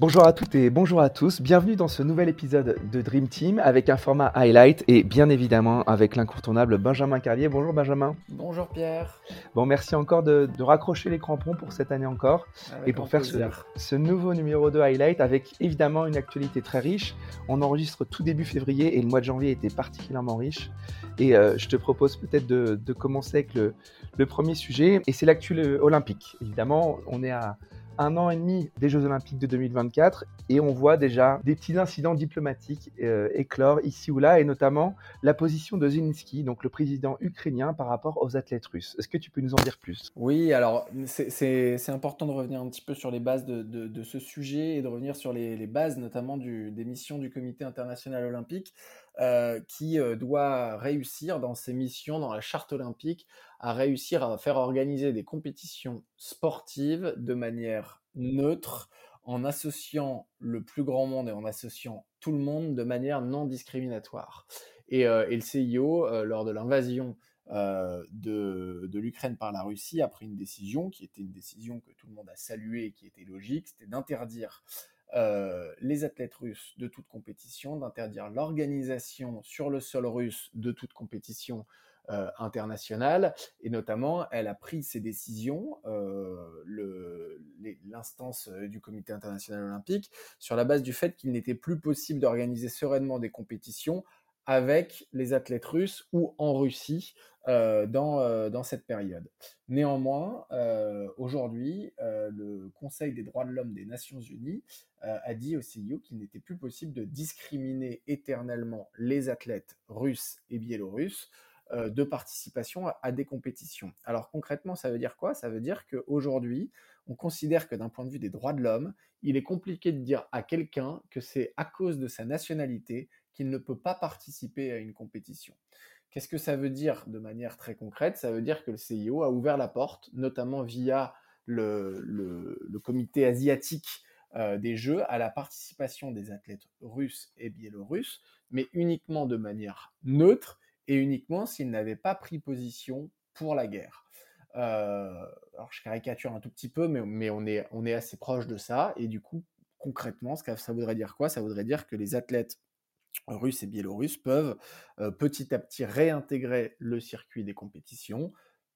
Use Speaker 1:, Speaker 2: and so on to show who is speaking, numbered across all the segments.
Speaker 1: Bonjour à toutes et bonjour à tous. Bienvenue dans ce nouvel épisode de Dream Team avec un format highlight et bien évidemment avec l'incontournable Benjamin Carlier. Bonjour Benjamin.
Speaker 2: Bonjour Pierre.
Speaker 1: Bon, merci encore de, raccrocher les crampons pour cette année encore et pour faire ce, nouveau numéro de highlight avec évidemment une actualité très riche. On enregistre tout début février et le mois de janvier était particulièrement riche. Et euh, je te propose peut-être de, commencer avec le, le premier sujet et c'est l'actu olympique. Évidemment, on est à un an et demi des Jeux Olympiques de 2024 et on voit déjà des petits incidents diplomatiques euh, éclore ici ou là et notamment la position de Zelensky, donc le président ukrainien par rapport aux athlètes russes. Est-ce que tu peux nous en dire plus?
Speaker 2: Oui, alors c'est important de revenir un petit peu sur les bases de, ce sujet et de revenir sur les, bases notamment des missions du Comité international olympique. Euh, qui euh, doit réussir dans ses missions, dans la charte olympique, à réussir à faire organiser des compétitions sportives de manière neutre, en associant le plus grand monde et en associant tout le monde de manière non discriminatoire. Et, euh, le CIO, lors de l'invasion de, de l'Ukraine par la Russie, a pris une décision qui était une décision que tout le monde a saluée et qui était logique, c'était d'interdire euh, les athlètes russes de toute compétition, d'interdire l'organisation sur le sol russe de toute compétition euh, internationale. Et notamment, elle a pris ces décisions, euh, l'instance du Comité international olympique, sur la base du fait qu'il n'était plus possible d'organiser sereinement des compétitions avec les athlètes russes ou en Russie euh, dans, euh, dans, cette période. Néanmoins, euh, aujourd'hui, le Conseil des droits de l'homme des Nations Unies a dit au CIO qu'il n'était plus possible de discriminer éternellement les athlètes russes et biélorusses de participation à, à, des compétitions. Alors concrètement, ça veut dire quoi? Ça veut dire qu'aujourd'hui, on considère que d'un point de vue des droits de l'homme, il est compliqué de dire à quelqu'un que c'est à cause de sa nationalité qu'il ne peut pas participer à une compétition. Qu'est-ce que ça veut dire de manière très concrète? Ça veut dire que le CIO a ouvert la porte, notamment via le, comité asiatique euh, des Jeux, à la participation des athlètes russes et biélorusses, mais uniquement de manière neutre et uniquement s'ils n'avaient pas pris position pour la guerre. Euh, alors je caricature un tout petit peu, mais, on, est, on est assez proche de ça, et du coup, concrètement, ça voudrait dire quoi? Ça voudrait dire que les athlètes Russes et Biélorusses peuvent petit à petit réintégrer le circuit des compétitions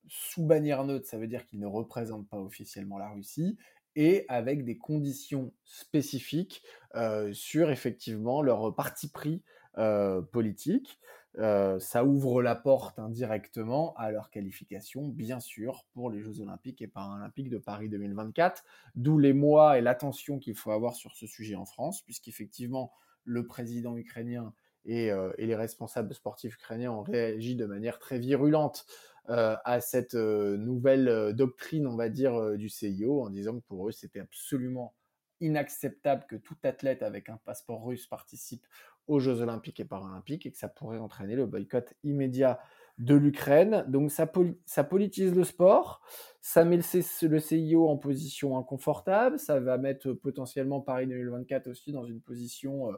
Speaker 2: sous bannière neutre, ça veut dire qu'ils ne représentent pas officiellement la Russie, et avec des conditions spécifiques sur effectivement leur parti pris politique. ça ouvre la porte indirectement à leur qualification, bien sûr, pour les Jeux olympiques et paralympiques de Paris 2024, d'où les mois et l'attention qu'il faut avoir sur ce sujet en France, puisqu'effectivement, le président ukrainien euh, et, les responsables sportifs ukrainiens ont réagi de manière très virulente euh, à cette euh, nouvelle doctrine, on va dire, du CIO, en disant que pour eux, c'était absolument inacceptable que tout athlète avec un passeport russe participe aux Jeux olympiques et paralympiques et que ça pourrait entraîner le boycott immédiat de l'Ukraine. Donc ça, politise le sport, ça met le, le, CIO en position inconfortable, ça va mettre potentiellement Paris 2024 aussi dans une position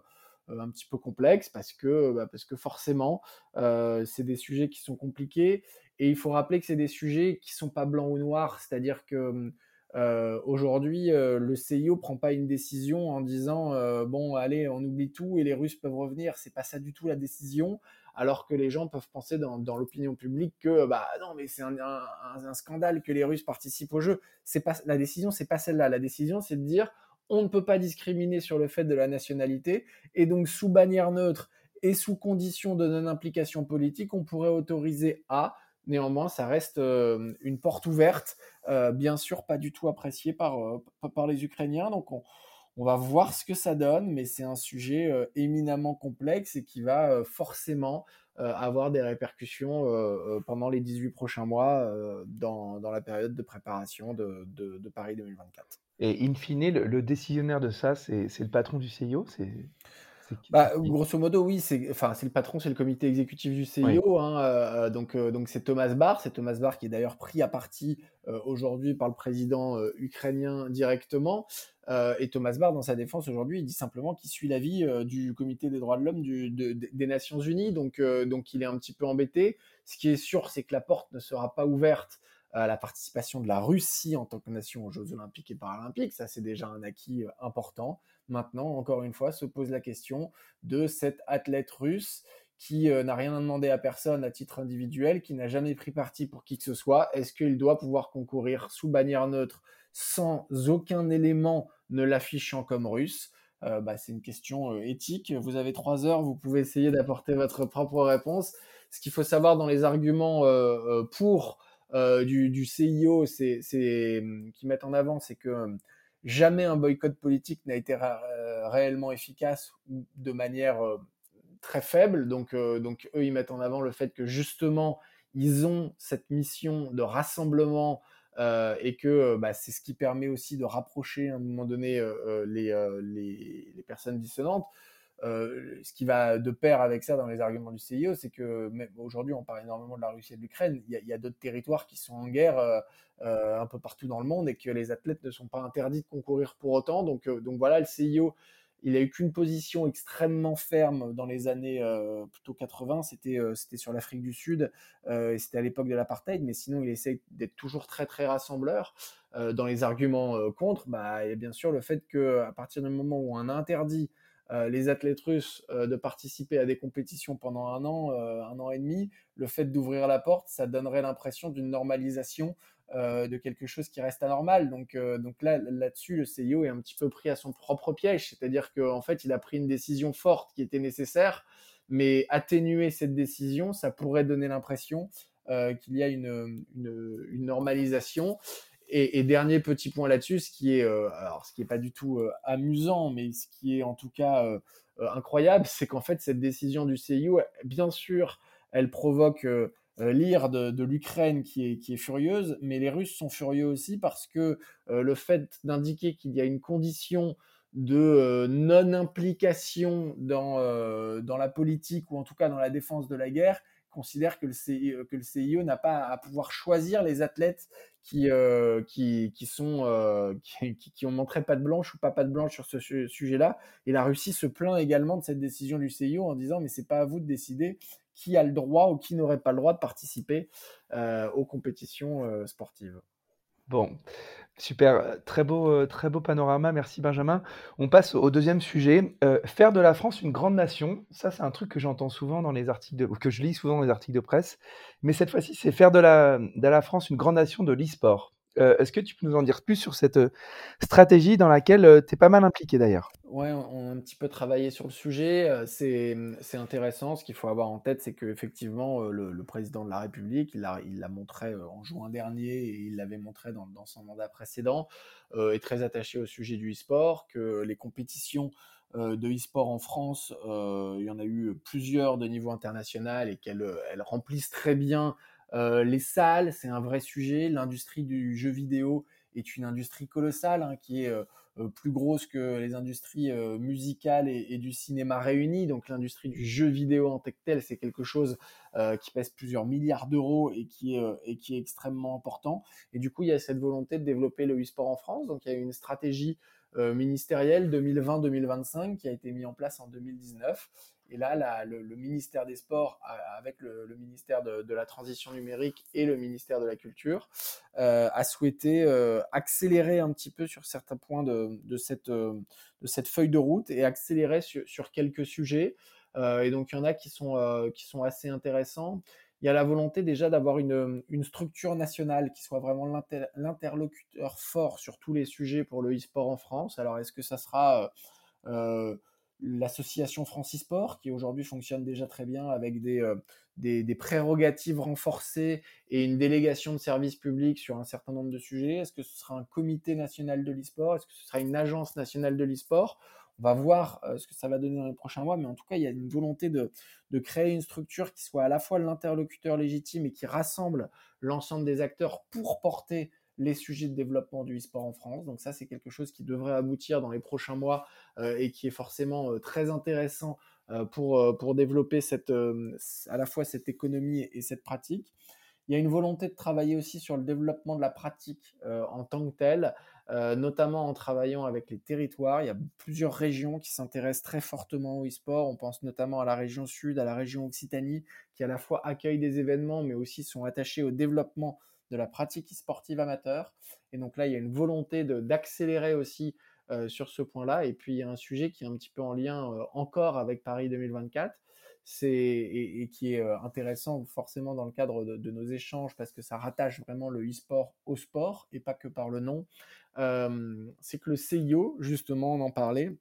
Speaker 2: un petit peu complexe parce que, bah, parce que forcément, euh, c'est des sujets qui sont compliqués et il faut rappeler que c'est des sujets qui sont pas blancs ou noirs, c'est-à-dire que euh, aujourd'hui, le CIO prend pas une décision en disant bon, allez, on oublie tout et les Russes peuvent revenir. C'est pas ça du tout la décision. Alors que les gens peuvent penser dans, dans l'opinion publique que bah non, mais c'est un, scandale que les Russes participent au jeu. C'est pas la décision, c'est pas celle-là. La décision, c'est de dire on ne peut pas discriminer sur le fait de la nationalité, et donc sous bannière neutre et sous condition de non-implication politique, on pourrait autoriser à. Néanmoins, ça reste euh, une porte ouverte, euh, bien sûr pas du tout appréciée par, euh, les Ukrainiens. Donc on, va voir ce que ça donne, mais c'est un sujet éminemment complexe et qui va forcément avoir des répercussions pendant les 18 prochains mois dans, la période de préparation de Paris 2024.
Speaker 1: Et in fine, le, décisionnaire de ça, c'est le patron du CIO c'est,
Speaker 2: bah, grosso modo, oui, c'est enfin, le patron, c'est le comité exécutif du CIO. Hein, euh, donc, euh, donc c'est Thomas Barr. C'est Thomas Barr qui est d'ailleurs pris à partie euh, aujourd'hui par le président ukrainien directement. et Thomas Barr, dans sa défense aujourd'hui, il dit simplement qu'il suit l'avis du comité des droits de l'homme des Nations Unies. Donc, donc il est un petit peu embêté. Ce qui est sûr, c'est que la porte ne sera pas ouverte la participation de la Russie en tant que nation aux Jeux olympiques et paralympiques. Ça, c'est déjà un acquis important. Maintenant, encore une fois, se pose la question de cet athlète russe qui n'a rien demandé à personne à titre individuel, qui n'a jamais pris parti pour qui que ce soit. Est-ce qu'il doit pouvoir concourir sous bannière neutre sans aucun élément ne l'affichant comme russe? Euh, bah, c'est une question euh, éthique. Vous avez trois heures, vous pouvez essayer d'apporter votre propre réponse. Ce qu'il faut savoir dans les arguments euh, pour du, CIO, c'est, qui mettent en avant, c'est que jamais un boycott politique n'a été réellement efficace ou de manière très faible. Donc, donc eux, ils mettent en avant le fait que justement, ils ont cette mission de rassemblement euh, et que euh, bah, c'est ce qui permet aussi de rapprocher à un moment donné euh, les, personnes dissonantes. Ce qui va de pair avec ça dans les arguments du CIO, c'est que aujourd'hui on parle énormément de la Russie et de l'Ukraine, il y a, d'autres territoires qui sont en guerre un peu partout dans le monde et que les athlètes ne sont pas interdits de concourir pour autant. Donc, voilà, le CIO il a eu qu'une position extrêmement ferme dans les années euh, plutôt 80, c'était euh, sur l'Afrique du Sud euh, et c'était à l'époque de l'apartheid, mais sinon il essaie d'être toujours très très rassembleur. dans les arguments contre, bah, il y a bien sûr le fait que à partir du moment où on a interdit les athlètes russes de participer à des compétitions pendant un an, un an et demi, le fait d'ouvrir la porte, ça donnerait l'impression d'une normalisation euh, de quelque chose qui reste anormal. Donc, euh, donc là, là-dessus, le CIO est un petit peu pris à son propre piège, c'est-à-dire qu'en fait, il a pris une décision forte qui était nécessaire, mais atténuer cette décision, ça pourrait donner l'impression euh, qu'il y a une, une, normalisation. Et, dernier petit point là-dessus, ce qui est, alors ce qui est pas du tout amusant, mais ce qui est en tout cas incroyable, c'est qu'en fait cette décision du CIO, bien sûr, elle provoque euh, lire de, l'Ukraine qui est, furieuse, mais les Russes sont furieux aussi parce que euh, le fait d'indiquer qu'il y a une condition de euh, non-implication dans la politique ou en tout cas dans la défense de la guerre considère que le CIO, que le CIO n'a pas à pouvoir choisir les athlètes qui, qui, qui, sont, qui, qui, ont montré pas de blanche ou pas pas de blanche sur ce sujet-là. Et la Russie se plaint également de cette décision du CIO en disant mais c'est pas à vous de décider qui a le droit ou qui n'aurait pas le droit de participer euh, aux compétitions euh, sportives.
Speaker 1: Bon, super, très beau, euh, très beau panorama, merci Benjamin. On passe au deuxième sujet. faire de la France une grande nation, ça c'est un truc que j'entends souvent dans les articles, que je lis souvent dans les articles de presse, mais cette fois-ci c'est faire de la, de la France une grande nation de l'e-sport. Euh, est-ce que tu peux nous en dire plus sur cette euh, stratégie dans laquelle euh, tu es pas mal impliqué d'ailleurs?
Speaker 2: Ouais, on a un petit peu travaillé sur le sujet. C'est, intéressant. Ce qu'il faut avoir en tête, c'est qu'effectivement, le, le président de la République, il l'a montré en juin dernier et il l'avait montré dans, son mandat précédent, est très attaché au sujet du e-sport, que les compétitions de e-sport en France, il y en a eu plusieurs de niveau international et qu'elles elles remplissent très bien euh, les salles, c'est un vrai sujet. L'industrie du jeu vidéo est une industrie colossale hein, qui est euh, euh, plus grosse que les industries musicales et, du cinéma réunis. Donc l'industrie du jeu vidéo en tant que tel, c'est quelque chose qui pèse plusieurs milliards d'euros et, et qui est extrêmement important. Et du coup, il y a cette volonté de développer le e-sport en France. Donc il y a une stratégie ministérielle 2020-2025 qui a été mise en place en 2019 et là, le, ministère des Sports, avec le, ministère de, la Transition numérique et le ministère de la Culture, euh, a souhaité euh, accélérer un petit peu sur certains points de, cette, euh, cette feuille de route et accélérer sur, quelques sujets. et donc, il y en a qui sont, assez intéressants. Il y a la volonté déjà d'avoir une, structure nationale qui soit vraiment l'interlocuteur fort sur tous les sujets pour le e-sport en France. Alors, est-ce que ça sera l'association Francisport, qui aujourd'hui fonctionne déjà très bien avec des, euh, des, des, prérogatives renforcées et une délégation de services publics sur un certain nombre de sujets. Est-ce que ce sera un comité national de l'e-sport? Est-ce que ce sera une agence nationale de l'e-sport? On va voir euh, ce que ça va donner dans les prochains mois, mais en tout cas, il y a une volonté de, de créer une structure qui soit à la fois l'interlocuteur légitime et qui rassemble l'ensemble des acteurs pour porter les sujets de développement du e-sport en France. Donc ça, c'est quelque chose qui devrait aboutir dans les prochains mois euh, et qui est forcément euh, très intéressant euh, pour, pour développer cette, à la fois cette économie et cette pratique. Il y a une volonté de travailler aussi sur le développement de la pratique en tant que telle, notamment en travaillant avec les territoires. Il y a plusieurs régions qui s'intéressent très fortement au e-sport. On pense notamment à la région Sud, à la région Occitanie, qui à la fois accueillent des événements, mais aussi sont attachés au développement de la pratique sportive amateur. Et donc là, il y a une volonté d'accélérer aussi sur ce point-là. Et puis, il y a un sujet qui est un petit peu en lien encore avec Paris 2024. Et, qui est intéressant forcément dans le cadre de, nos échanges parce que ça rattache vraiment le e-sport au sport et pas que par le nom. c'est que le CIO, justement, on en parlait,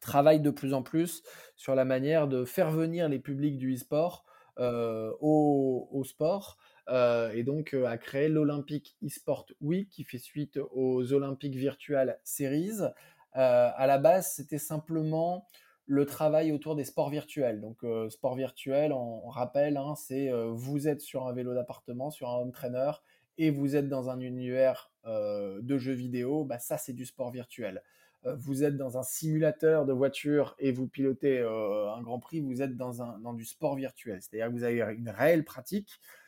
Speaker 2: travaille de plus en plus sur la manière de faire venir les publics du e-sport au, sport euh, et donc euh, a créé l'Olympic eSport Week qui fait suite aux Olympiques Virtual Series. Euh, à la base, c'était simplement le travail autour des sports virtuels. Donc, sport virtuel, on, rappelle, hein, c'est vous êtes sur un vélo d'appartement, sur un home trainer, et vous êtes dans un univers de jeux vidéo, bah, ça c'est du sport virtuel. vous êtes dans un simulateur de voiture et vous pilotez un Grand Prix, vous êtes dans, un, dans du sport virtuel. C'est-à-dire que vous avez une réelle pratique euh,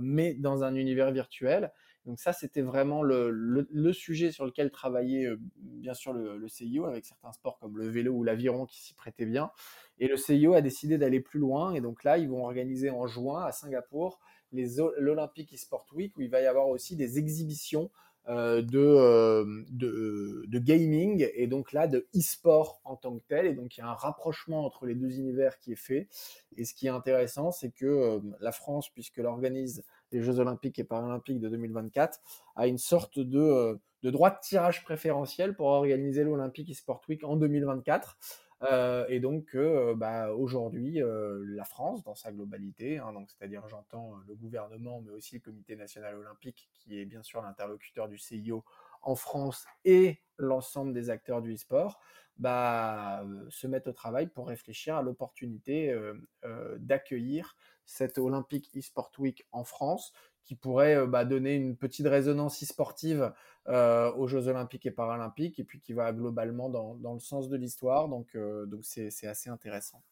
Speaker 2: mais dans un univers virtuel. Donc ça, c'était vraiment le, sujet sur lequel travaillait euh, bien sûr le, CIO avec certains sports comme le vélo ou l'aviron qui s'y prêtaient bien. Et le CIO a décidé d'aller plus loin. Et donc là, ils vont organiser en juin à Singapour l'Olympic eSport Week où il va y avoir aussi des exhibitions euh, de, de, gaming et donc là de e-sport en tant que tel. Et donc il y a un rapprochement entre les deux univers qui est fait. Et ce qui est intéressant, c'est que euh, la France, puisqu'elle organise les Jeux Olympiques et Paralympiques de 2024, a une sorte de, euh, de droit de tirage préférentiel pour organiser l'Olympic e-sport week en 2024. Euh, et donc, euh, bah, aujourd'hui, euh, la France, dans sa globalité, hein, c'est-à-dire j'entends le gouvernement, mais aussi le Comité national olympique, qui est bien sûr l'interlocuteur du CIO en France et l'ensemble des acteurs du e-sport, bah, se mettent au travail pour réfléchir à l'opportunité d'accueillir cette Olympic e-sport week en France, qui pourrait bah, donner une petite résonance e-sportive euh, aux Jeux Olympiques et Paralympiques, et puis qui va globalement dans, dans le sens de l'histoire. Donc, euh, donc c'est, assez intéressant.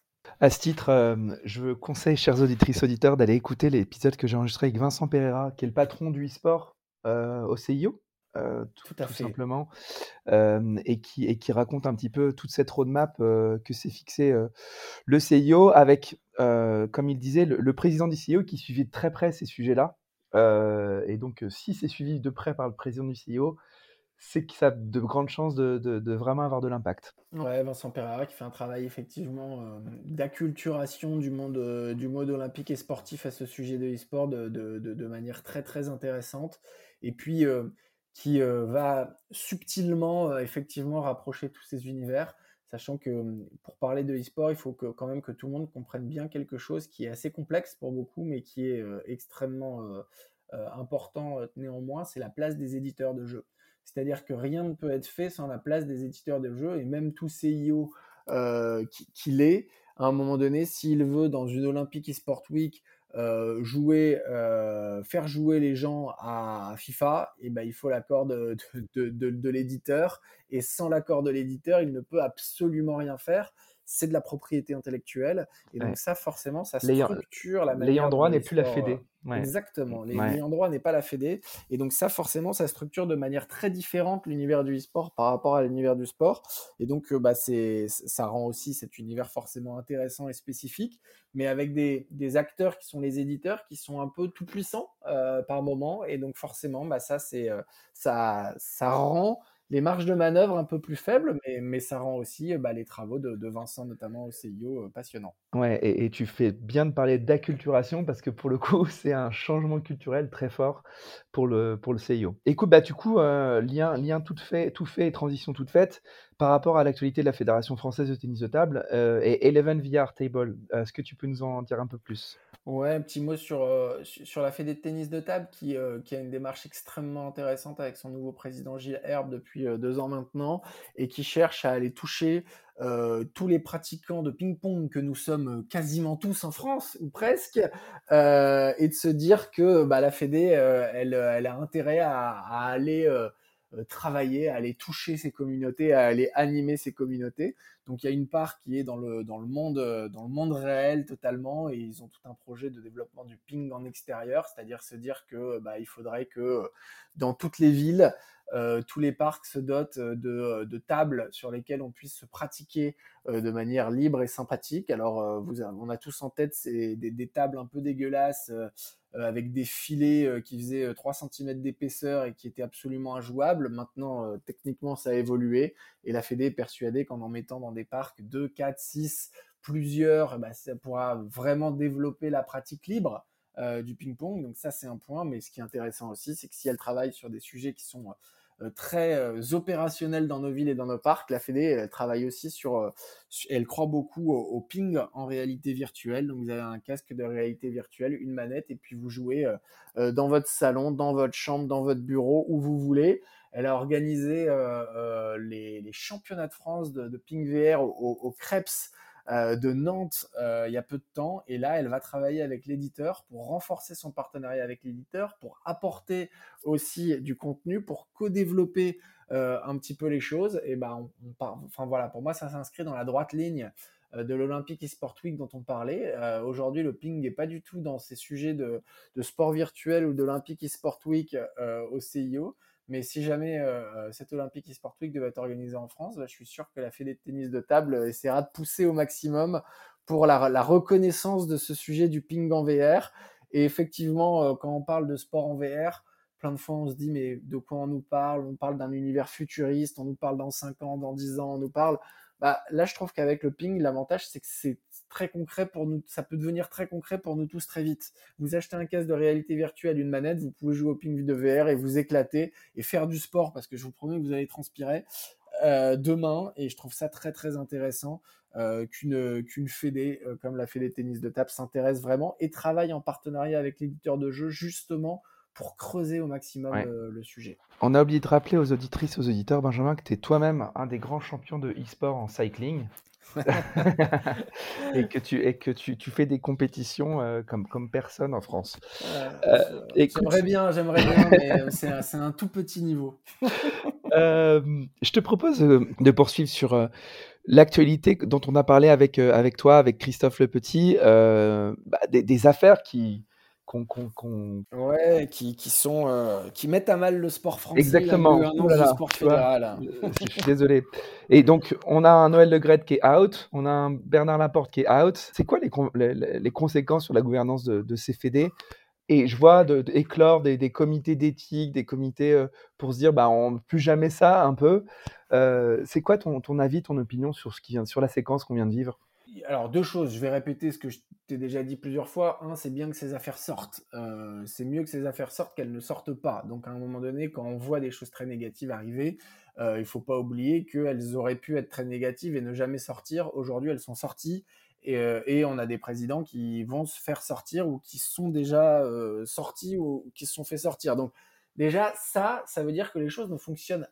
Speaker 1: À ce titre, euh, je vous conseille, chers auditrices, auditeurs, d'aller écouter l'épisode que j'ai enregistré avec Vincent Pereira, qui est le patron du e-sport au CIO. tout, tout, simplement, et, qui, et qui raconte un petit peu toute cette roadmap que s'est fixé le CIO avec, comme il disait, le, le, président du CIO qui suivait de très près ces sujets-là, et donc, si c'est suivi de près par le président du CEO, c'est que ça a de grandes chances de, vraiment avoir de l'impact.
Speaker 2: Ouais, Vincent Pereira qui fait un travail effectivement d'acculturation du monde, du mode olympique et sportif à ce sujet de e-sport de, manière très très intéressante. Et puis qui va subtilement effectivement rapprocher tous ces univers, sachant que pour parler de e-sport, il faut que, quand même que tout le monde comprenne bien quelque chose qui est assez complexe pour beaucoup, mais qui est extrêmement important néanmoins, c'est la place des éditeurs de jeux. C'est-à-dire que rien ne peut être fait sans la place des éditeurs de jeux, et même tout CIO qu'il est, à un moment donné, s'il veut, dans une Olympique eSport Week, euh, jouer, euh, faire jouer les gens à FIFA, et ben, il faut l'accord de, l'éditeur. Et sans l'accord de l'éditeur, il ne peut absolument rien faire. C'est de la propriété intellectuelle. Et donc, ça, forcément, ça structure la
Speaker 1: manière. L'ayant droit n'est plus la Fédé.
Speaker 2: Exactement. L'ayant droit n'est pas la Fédé. Et donc, ça, forcément, ça structure de manière très différente l'univers du e-sport par rapport à l'univers du sport. Et donc, euh, bah, ça rend aussi cet univers forcément intéressant et spécifique mais avec des, des, acteurs qui sont les éditeurs, qui sont un peu tout puissants euh, par moment. Et donc forcément, bah, ça, c'est, euh, ça, ça rend les marges de manœuvre un peu plus faibles, mais, mais ça rend aussi bah, les travaux de, de, Vincent, notamment au CIO, euh, passionnants.
Speaker 1: Ouais, et, et, tu fais bien de parler d'acculturation parce que pour le coup, c'est un changement culturel très fort pour le, pour le CIO. Écoute, bah, du coup, euh, lien, lien tout fait, tout fait et transition toute faite par rapport à l'actualité de la Fédération française de tennis de table euh, et Eleven VR Table. Est-ce que tu peux nous en dire un peu plus?
Speaker 2: Ouais, un petit mot sur, euh, sur la Fédé de tennis de table qui, euh, qui a une démarche extrêmement intéressante avec son nouveau président Gilles Herbe depuis deux ans maintenant et qui cherche à aller toucher tous les pratiquants de ping-pong que nous sommes quasiment tous en France, ou presque, et de se dire que bah, la Fédé, elle, elle, a intérêt à, à aller euh, travailler, à aller toucher ces communautés, à aller animer ces communautés. Donc il y a une part qui est dans le, dans le, monde, euh, dans le monde réel totalement et ils ont tout un projet de développement du ping en extérieur, c'est-à-dire se dire que bah, il faudrait que dans toutes les villes, tous les parcs se dotent de, tables sur lesquelles on puisse se pratiquer de manière libre et sympathique. Alors, on a tous en tête des, tables un peu dégueulasses avec des filets qui faisaient 3 cm d'épaisseur et qui étaient absolument injouables. Maintenant, techniquement, ça a évolué et la Fédé est persuadée qu'en en mettant dans des parcs 2, 4, 6, plusieurs, ben, ça pourra vraiment développer la pratique libre. Euh, du ping-pong. Donc ça, c'est un point. Mais ce qui est intéressant aussi, c'est que si elle travaille sur des sujets qui sont euh, très euh, opérationnels dans nos villes et dans nos parcs, la Fédé elle travaille aussi sur, elle croit beaucoup au, ping en réalité virtuelle. Donc vous avez un casque de réalité virtuelle, une manette, et puis vous jouez dans votre salon, dans votre chambre, dans votre bureau, où vous voulez. Elle a organisé les, championnats de France de, ping VR au, au de Nantes euh, il y a peu de temps. Et là, elle va travailler avec l'éditeur pour renforcer son partenariat avec l'éditeur, pour apporter aussi du contenu, pour co-développer euh, un petit peu les choses. Et ben, enfin voilà, pour moi, ça s'inscrit dans la droite ligne de l'Olympique eSport Week dont on parlait. Aujourd'hui, le ping n'est pas du tout dans ces sujets de, de sport virtuel ou d'Olympique eSport Week au CIO. Mais si jamais euh, euh, cette Olympique eSport Week devait être organisée en France, bah, je suis sûr que la Fédé de tennis de table euh, essaiera de pousser au maximum pour la, reconnaissance de ce sujet du ping en VR. Et effectivement, quand on parle de sport en VR, plein de fois on se dit mais de quoi on nous parle? On parle d'un univers futuriste, on nous parle dans 5 ans, dans 10 ans, on nous parle bah, là, je trouve qu'avec le ping, l'avantage, c'est que c'est très concret pour nous. Ça peut devenir très concret pour nous tous très vite. Vous achetez un casque de réalité virtuelle, une manette, vous pouvez jouer au ping de VR et vous éclater et faire du sport parce que je vous promets que vous allez transpirer euh, demain. Et je trouve ça très très intéressant euh, qu'une qu'une fédé euh, comme la fédé tennis de table s'intéresse vraiment et travaille en partenariat avec l'éditeur de jeux justement pour creuser au maximum le, sujet.
Speaker 1: On a oublié de rappeler aux auditrices, aux auditeurs, Benjamin, que tu es toi-même un des grands champions de e-sport en cycling. et que tu, et que tu, tu fais des compétitions euh, comme, comme personne en France.
Speaker 2: Euh, j'aimerais bien, j'aimerais bien, mais c'est un, un, tout petit niveau.
Speaker 1: Euh, je te propose de poursuivre sur l'actualité dont on a parlé avec, avec toi, avec Christophe Le Petit, bah, des, des, affaires qui,
Speaker 2: Ouais, qui, qui sont euh, qui mettent à mal le sport français.
Speaker 1: Exactement. Le sport fédéral. je, suis désolé. Et donc, on a un Noël Le Gret qui est out, on a un Bernard Laporte qui est out. C'est quoi les, les, conséquences sur la gouvernance de, de ces fédés et je vois de, éclore des, des, comités d'éthique, des comités euh, pour se dire, bah, on plus jamais ça, un peu. Euh, c'est quoi ton, ton, avis, ton opinion sur ce qui vient, sur la séquence qu'on vient de vivre?
Speaker 2: Alors deux choses, je vais répéter ce que je t'ai déjà dit plusieurs fois. Un, c'est bien que ces affaires sortent. Euh, c'est mieux que ces affaires sortent qu'elles ne sortent pas. Donc à un moment donné, quand on voit des choses très négatives arriver, euh, il faut pas oublier qu'elles auraient pu être très négatives et ne jamais sortir. Aujourd'hui, elles sont sorties et, euh, et, on a des présidents qui vont se faire sortir ou qui sont déjà sortis ou qui se sont fait sortir. Donc déjà, ça, ça veut dire que les choses ne fonctionnent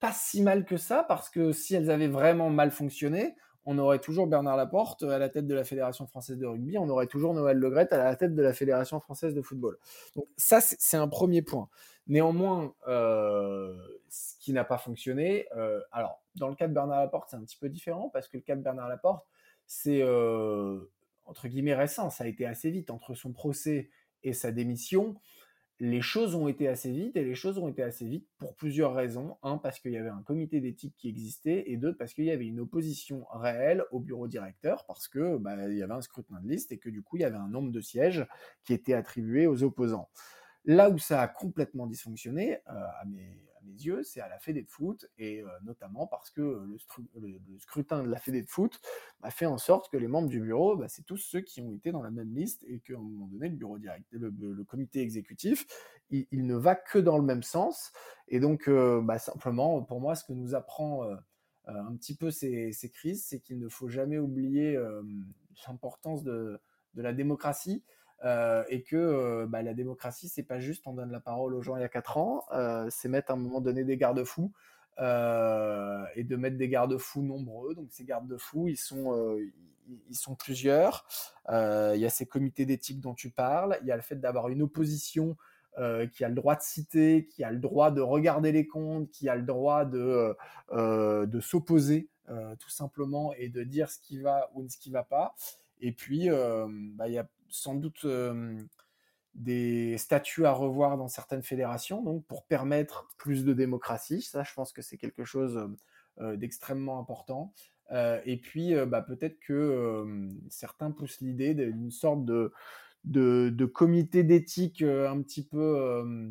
Speaker 2: pas si mal que ça parce que si elles avaient vraiment mal fonctionné, on aurait toujours Bernard Laporte à la tête de la Fédération française de rugby, on aurait toujours Noël Legret à la tête de la Fédération française de football. Donc ça, c'est un premier point. Néanmoins, euh, ce qui n'a pas fonctionné, euh, alors dans le cas de Bernard Laporte, c'est un petit peu différent parce que le cas de Bernard Laporte, c'est euh, entre guillemets récent, ça a été assez vite entre son procès et sa démission les choses ont été assez vite et les choses ont été assez vite pour plusieurs raisons. Un, parce qu'il y avait un comité d'éthique qui existait et deux, parce qu'il y avait une opposition réelle au bureau directeur parce que bah, il y avait un scrutin de liste et que du coup il y avait un nombre de sièges qui était attribué aux opposants. Là où ça a complètement dysfonctionné, euh, yeux, c'est à la Fédé de foot, et euh, notamment parce que le, scrutin de la Fédé de foot a fait en sorte que les membres du bureau, bah, c'est tous ceux qui ont été dans la même liste, et qu'à un moment donné, le bureau direct, le, comité exécutif, il, ne va que dans le même sens. Et donc, euh, bah, simplement, pour moi, ce que nous apprend euh, un petit peu ces, crises, c'est qu'il ne faut jamais oublier l'importance de la démocratie. Euh, et que euh, bah, la démocratie, c'est pas juste on donne la parole aux gens il y a 4 ans, euh, c'est mettre à un moment donné des garde-fous et de mettre des garde-fous nombreux. Donc ces garde-fous, ils sont, ils sont plusieurs. Il y a ces comités d'éthique dont tu parles, il y a le fait d'avoir une opposition qui a le droit de citer, qui a le droit de regarder les comptes, qui a le droit de, de s'opposer tout simplement et de dire ce qui va ou ce qui va pas. Et puis, bah, il y a sans doute des statuts à revoir dans certaines fédérations, donc pour permettre plus de démocratie. Ça, je pense que c'est quelque chose d'extrêmement important. et puis, bah, peut-être que certains poussent l'idée d'une sorte de, de comité d'éthique un petit peu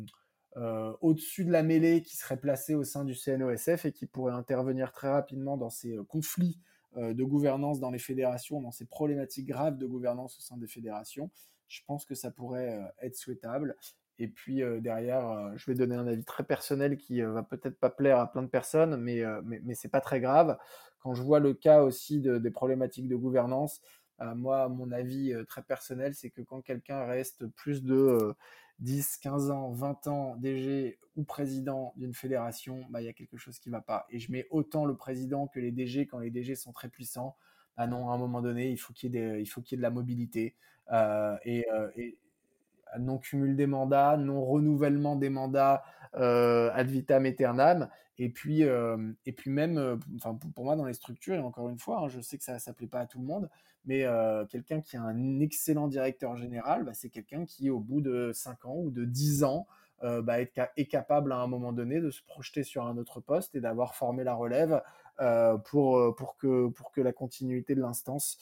Speaker 2: au-dessus de la mêlée qui serait placé au sein du CNOSF et qui pourrait intervenir très rapidement dans ces conflits de gouvernance dans les fédérations, dans ces problématiques graves de gouvernance au sein des fédérations. Je pense que ça pourrait être souhaitable. Et puis derrière, je vais donner un avis très personnel qui va peut-être pas plaire à plein de personnes, mais, mais, mais c'est pas très grave. Quand je vois le cas aussi de, des problématiques de gouvernance, moi, mon avis très personnel, c'est que quand quelqu'un reste plus de 10, 15 ans, 20 ans DG ou président d'une fédération, bah, il y a quelque chose qui ne va pas. Et je mets autant le président que les DG quand les DG sont très puissants. Bah non, à un moment donné, il faut qu'il y, ait de la mobilité. Euh, euh, non cumul des mandats, non renouvellement des mandats euh, ad vitam aeternam. Et puis, et puis même, enfin pour moi dans les structures, et encore une fois, hein, je sais que ça ne s'applique pas à tout le monde, mais quelqu'un qui a un excellent directeur général, bah, c'est quelqu'un qui, au bout de 5 ans ou de 10 ans, bah, est, capable à un moment donné de se projeter sur un autre poste et d'avoir formé la relève pour, pour, que, pour que la continuité de l'instance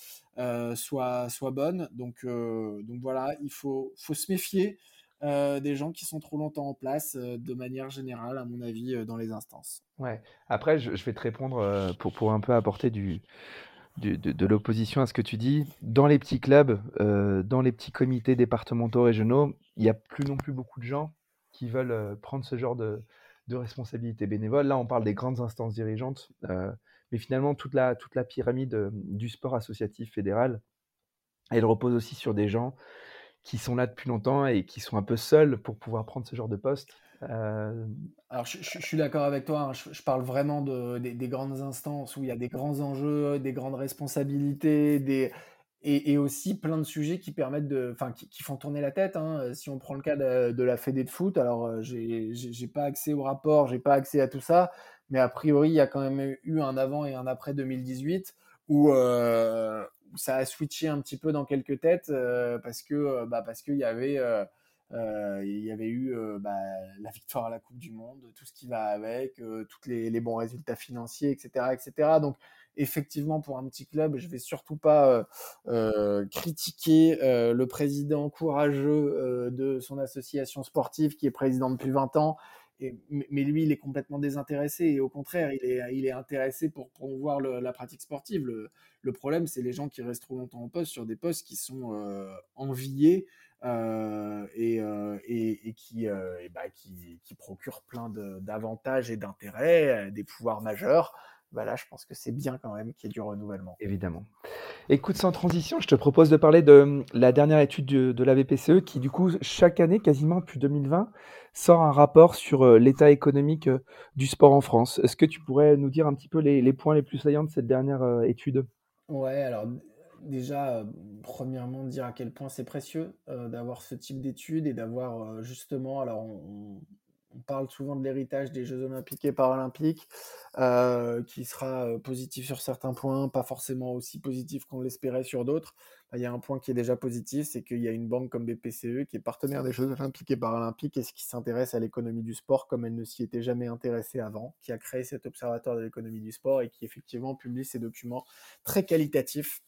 Speaker 2: soit, soit bonne. Donc, donc voilà, il faut, faut se méfier des gens qui sont trop longtemps en place de manière générale, à mon avis, dans les instances.
Speaker 1: Ouais. Après, je, vais te répondre pour, pour un peu apporter du, de, l'opposition à ce que tu dis. Dans les petits clubs, euh, dans les petits comités départementaux régionaux, il n'y a plus non plus beaucoup de gens qui veulent euh, prendre ce genre de, de responsabilité bénévole. Là, on parle des grandes instances dirigeantes, euh, mais finalement, toute la, toute la pyramide du sport associatif fédéral, elle repose aussi sur des gens qui sont là depuis longtemps et qui sont un peu seuls pour pouvoir prendre ce genre de poste.
Speaker 2: Euh, Alors, je, suis d'accord avec toi. Hein. Je, parle vraiment de, des, grandes instances où il y a des grands enjeux, des grandes responsabilités, des, et, aussi plein de sujets qui permettent de, enfin, qui, font tourner la tête. Hein. Si on prend le cas de, la Fédé de foot, alors euh, j'ai pas accès au rapport, j'ai pas accès à tout ça, mais a priori, il y a quand même eu un avant et un après 2018 où, euh, ça a switché un petit peu dans quelques têtes parce que, bah, parce qu'il y avait euh, y avait eu euh, bah, la victoire à la Coupe du Monde, tout ce qui va avec, euh, tous les, bons résultats financiers, etc., etc. Donc, effectivement, pour un petit club, je vais surtout pas critiquer le président courageux de son association sportive qui est président depuis 20 ans. Mais lui, il est complètement désintéressé et au contraire, il est, il est intéressé pour promouvoir la pratique sportive. Le, problème, c'est les gens qui restent trop longtemps en poste sur des postes qui sont enviés euh, et, euh, et, qui, euh, bah, qui, qui, procure plein d'avantages et d'intérêts, des pouvoirs majeurs. Bah là, je pense que c'est bien quand même qu'il y ait du renouvellement.
Speaker 1: Évidemment. Écoute, sans transition, je te propose de parler de la dernière étude de, de la BPCE qui, du coup, chaque année, quasiment depuis 2020, sort un rapport sur l'état économique du sport en France. Est-ce que tu pourrais nous dire un petit peu les, les points les plus saillants de cette dernière étude?
Speaker 2: Ouais, alors déjà, euh, premièrement, dire à quel point c'est précieux euh, d'avoir ce type d'études et d'avoir euh, justement, alors on, parle souvent de l'héritage des Jeux olympiques et paralympiques, qui sera positif sur certains points, pas forcément aussi positif qu'on l'espérait sur d'autres. Bah, il y a un point qui est déjà positif, c'est qu'il y a une banque comme BPCE qui est partenaire des Jeux olympiques et paralympiques et qui s'intéresse à l'économie du sport comme elle ne s'y était jamais intéressée avant, qui a créé cet observatoire de l'économie du sport et qui effectivement publie ces documents très qualitatifs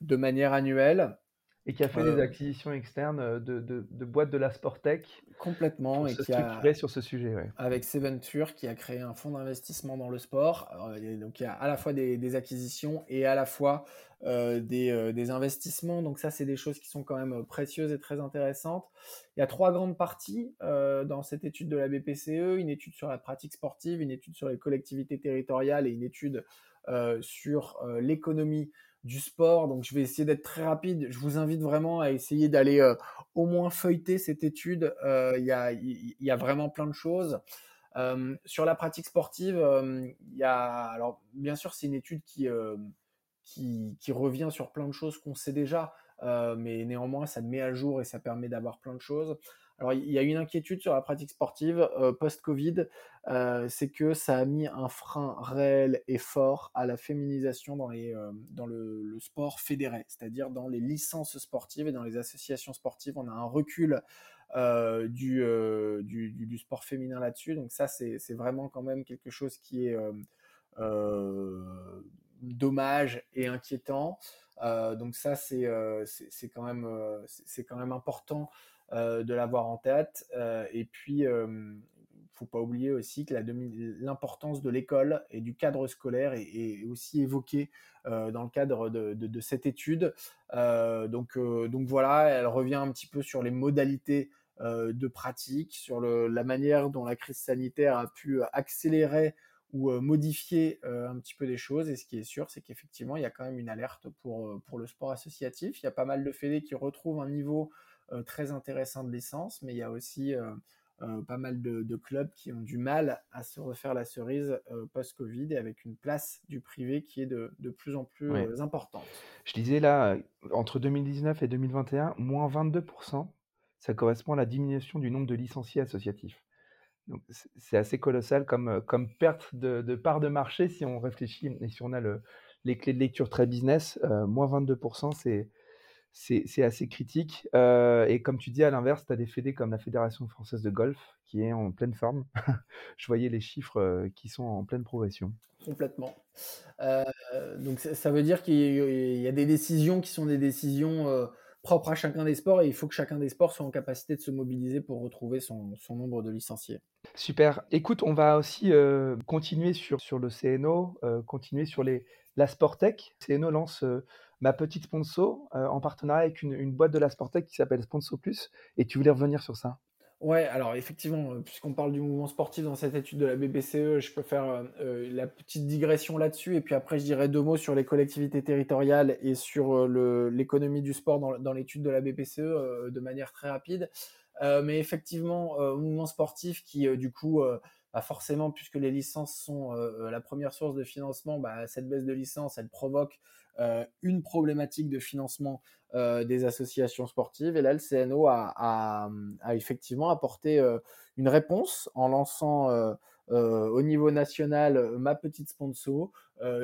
Speaker 2: de manière annuelle.
Speaker 1: Et qui a fait des euh, acquisitions externes euh, de, de, boîtes de la Sportec.
Speaker 2: Complètement.
Speaker 1: et qui a sur ce sujet.
Speaker 2: Avec Seventure, qui a créé un fonds d'investissement dans le sport. donc il y a à la fois des, acquisitions et à la fois euh, des, des, investissements. Donc ça, c'est des choses qui sont quand même précieuses et très intéressantes. Il y a trois grandes parties dans cette étude de la BPCE. Une étude sur la pratique sportive, une étude sur les collectivités territoriales et une étude sur l'économie du sport. Donc, je vais essayer d'être très rapide. Je vous invite vraiment à essayer d'aller euh, au moins feuilleter cette étude. Euh, il y, a, vraiment plein de choses. Euh, sur la pratique sportive, il y a, alors bien sûr, c'est une étude qui, qui, revient sur plein de choses qu'on sait déjà, mais néanmoins, ça met à jour et ça permet d'avoir plein de choses. Alors, il y a une inquiétude sur la pratique sportive euh, post-Covid, euh, c'est que ça a mis un frein réel et fort à la féminisation dans, euh, le, sport fédéré, c'est-à-dire dans les licences sportives et dans les associations sportives. On a un recul du, sport féminin là-dessus. Donc ça, c'est vraiment quand même quelque chose qui est dommage et inquiétant. donc ça, c'est quand, même, important de l'avoir en tête. Euh, et puis, ne faut pas oublier aussi que l'importance de l'école et du cadre scolaire est, aussi évoquée euh, dans le cadre de, cette étude. donc, donc voilà, elle revient un petit peu sur les modalités de pratique, sur la manière dont la crise sanitaire a pu accélérer ou modifier un petit peu les choses. Et ce qui est sûr, c'est qu'effectivement, il y a quand même une alerte pour, pour le sport associatif. Il y a pas mal de fédés qui retrouvent un niveau euh, très intéressant de licence, mais il y a aussi euh, euh, pas mal de, clubs qui ont du mal à se refaire la cerise post-Covid et avec une place du privé qui est de, plus en plus importante.
Speaker 1: Je disais là, entre 2019 et 2021, moins 22%, ça correspond à la diminution du nombre de licenciés associatifs. C'est assez colossal comme, comme perte de, de, part de marché si on réfléchit et si on a le, les clés de lecture très business. moins 22%, c'est c'est assez critique. Euh, et comme tu dis, à l'inverse, tu as des fédés comme la Fédération française de golf qui est en pleine forme. Je voyais les chiffres qui sont en pleine progression.
Speaker 2: Complètement. Euh, donc ça veut dire qu'il y a des décisions qui sont des décisions propres à chacun des sports et il faut que chacun des sports soit en capacité de se mobiliser pour retrouver son, nombre de licenciés.
Speaker 1: Super. Écoute, on va aussi continuer sur, sur le CNO, continuer sur les, la Sportec. CNO lance ma petite sponsor euh, en partenariat avec une, boîte de la Sportec qui s'appelle Sponsor Plus. Et tu voulais revenir sur ça?
Speaker 2: Ouais, alors effectivement, euh, puisqu'on parle du mouvement sportif dans cette étude de la BPCE, je peux faire euh, la petite digression là-dessus, et puis après je dirais deux mots sur les collectivités territoriales et sur l'économie du sport dans, l'étude de la BPCE de manière très rapide. mais effectivement, mouvement sportif qui du coup bah forcément, puisque les licences sont la première source de financement, bah, cette baisse de licence, elle provoque une problématique de financement euh, des associations sportives. Et là, le CNO a, effectivement apporté euh, une réponse en lançant au niveau national ma petite sponsor,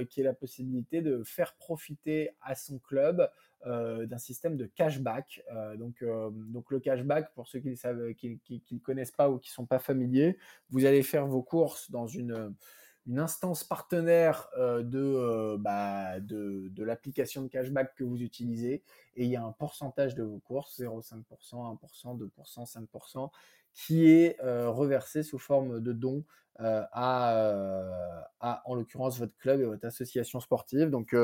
Speaker 2: qui est la possibilité de faire profiter à son club d'un système de cashback. donc, donc le cashback, pour ceux qui ne le connaissent pas ou qui ne sont pas familiers, vous allez faire vos courses dans une une instance partenaire euh, euh, bah, de, de, l'application de cashback que vous utilisez et il y a un pourcentage de vos courses, 0,5%, 1%, 2%, 5%, qui est euh, reversé sous forme de dons à, à, en l'occurrence, votre club et votre association sportive. Donc,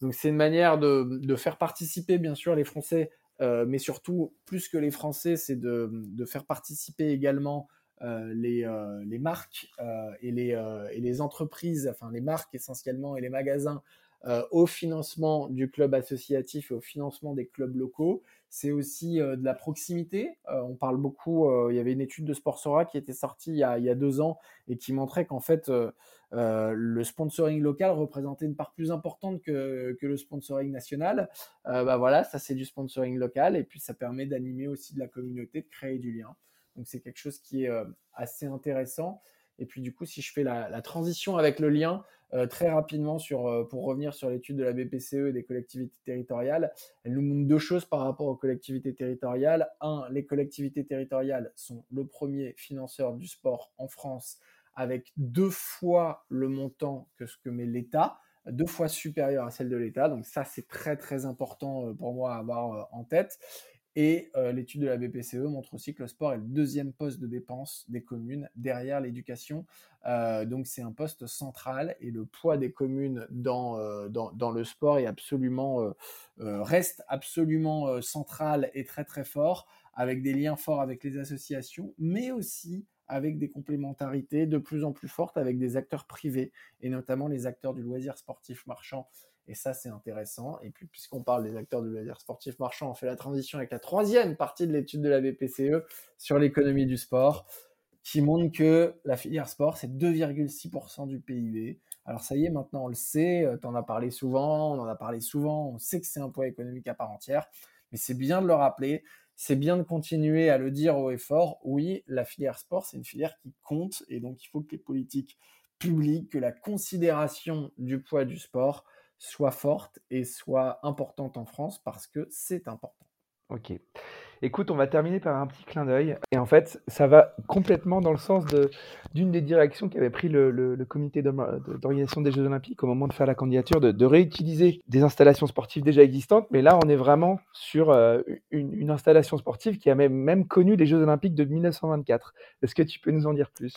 Speaker 2: donc c'est une manière de, de, faire participer, bien sûr, les Français, mais surtout, plus que les Français, c'est de, de faire participer également les, euh, les, marques euh, et les, entreprises, enfin les marques essentiellement et les magasins au financement du club associatif et au financement des clubs locaux. C'est aussi de la proximité. on parle beaucoup, il y avait une étude de Sportsora qui était sortie il y a, deux ans et qui montrait qu'en fait, le sponsoring local représentait une part plus importante que, que le sponsoring national. bah voilà, ça c'est du sponsoring local et puis ça permet d'animer aussi de la communauté, de créer du lien. Donc c'est quelque chose qui est euh, assez intéressant. Et puis du coup, si je fais la, transition avec le lien euh, très rapidement sur, euh, pour revenir sur l'étude de la BPCE et des collectivités territoriales, elle nous montre deux choses par rapport aux collectivités territoriales. Un, les collectivités territoriales sont le premier financeur du sport en France avec deux fois le montant que ce que met l'État, deux fois supérieur à celle de l'État. Donc ça, c'est très très important pour moi à avoir en tête. Et euh, l'étude de la BPCE montre aussi que le sport est le deuxième poste de dépense des communes derrière l'éducation. Euh, donc c'est un poste central et le poids des communes dans, euh, dans, le sport est absolument, reste absolument central et très très fort, avec des liens forts avec les associations, mais aussi avec des complémentarités de plus en plus fortes avec des acteurs privés, et notamment les acteurs du loisir sportif marchand et ça, c'est intéressant. Et puis, puisqu'on parle des acteurs de loisirs sportifs marchands, on fait la transition avec la troisième partie de l'étude de la BPCE sur l'économie du sport, qui montre que la filière sport, c'est 2,6% du PIB. Alors ça y est, maintenant on le sait, euh, tu en as parlé souvent, on en a parlé souvent, on sait que c'est un poids économique à part entière, mais c'est bien de le rappeler, c'est bien de continuer à le dire haut et fort. Oui, la filière sport, c'est une filière qui compte et donc il faut que les politiques publiques, que la considération du poids du sport soit forte et soit importante en France parce que c'est important.
Speaker 1: Ok. Écoute, on va terminer par un petit clin d'œil. Et en fait, ça va complètement dans le sens d'une des directions qu'avait pris le, comité d'organisation des Jeux Olympiques au moment de faire la candidature, de, réutiliser des installations sportives déjà existantes. Mais là, on est vraiment sur euh, une, installation sportive qui a même, même connu les Jeux Olympiques de 1924. Est-ce que tu peux nous en dire plus?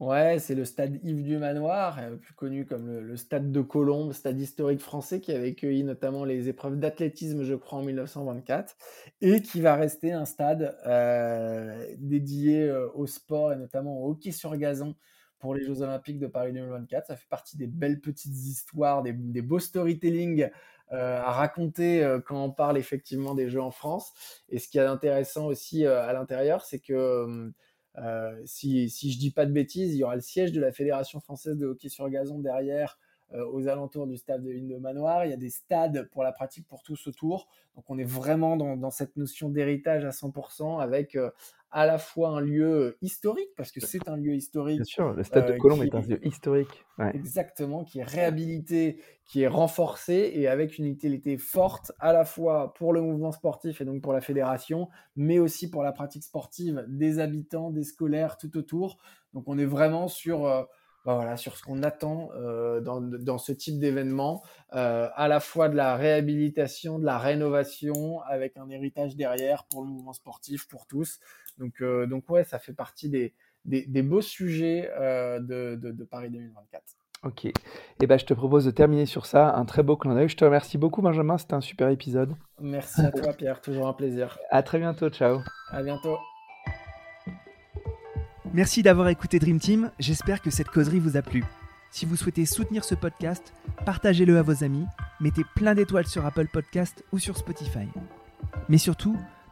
Speaker 2: Ouais, c'est le stade Yves du Manoir, euh, plus connu comme le, stade de Colombes, stade historique français qui avait accueilli notamment les épreuves d'athlétisme, je crois, en 1924, et qui va rester un stade euh, dédié euh, au sport et notamment au hockey sur gazon pour les Jeux Olympiques de Paris 2024. Ça fait partie des belles petites histoires, des, beaux storytelling à raconter quand on parle effectivement des Jeux en France. Et ce qui est intéressant aussi à l'intérieur, c'est que euh, si, si je dis pas de bêtises, il y aura le siège de la Fédération française de hockey sur gazon derrière, euh, aux alentours du stade de Ligne Manoir. Il y a des stades pour la pratique pour tous autour. Donc on est vraiment dans, dans cette notion d'héritage à 100% avec euh, à la fois un lieu historique, parce que c'est un lieu historique.
Speaker 1: Bien sûr, le stade de euh, Colombe est un lieu historique.
Speaker 2: Exactement, qui est réhabilité, qui est renforcé et avec une utilité forte à la fois pour le mouvement sportif et donc pour la fédération, mais aussi pour la pratique sportive des habitants, des scolaires tout autour. Donc on est vraiment sur... Euh, bah voilà, sur ce qu'on attend euh, dans, dans, ce type d'événement, euh, à la fois de la réhabilitation, de la rénovation, avec un héritage derrière pour le mouvement sportif, pour tous. Donc, euh, donc ouais, ça fait partie des, des, des beaux sujets euh, de, de, de, Paris 2024.
Speaker 1: Ok. Et eh ben, je te propose de terminer sur ça. Un très beau clin d'œil. Je te remercie beaucoup, Benjamin. C'était un super épisode.
Speaker 2: Merci à toi, Pierre. Toujours un plaisir.
Speaker 1: À très bientôt. Ciao.
Speaker 2: À bientôt.
Speaker 3: Merci d'avoir écouté Dream Team, j'espère que cette causerie vous a plu. Si vous souhaitez soutenir ce podcast, partagez-le à vos amis, mettez plein d'étoiles sur Apple Podcast ou sur Spotify. Mais surtout,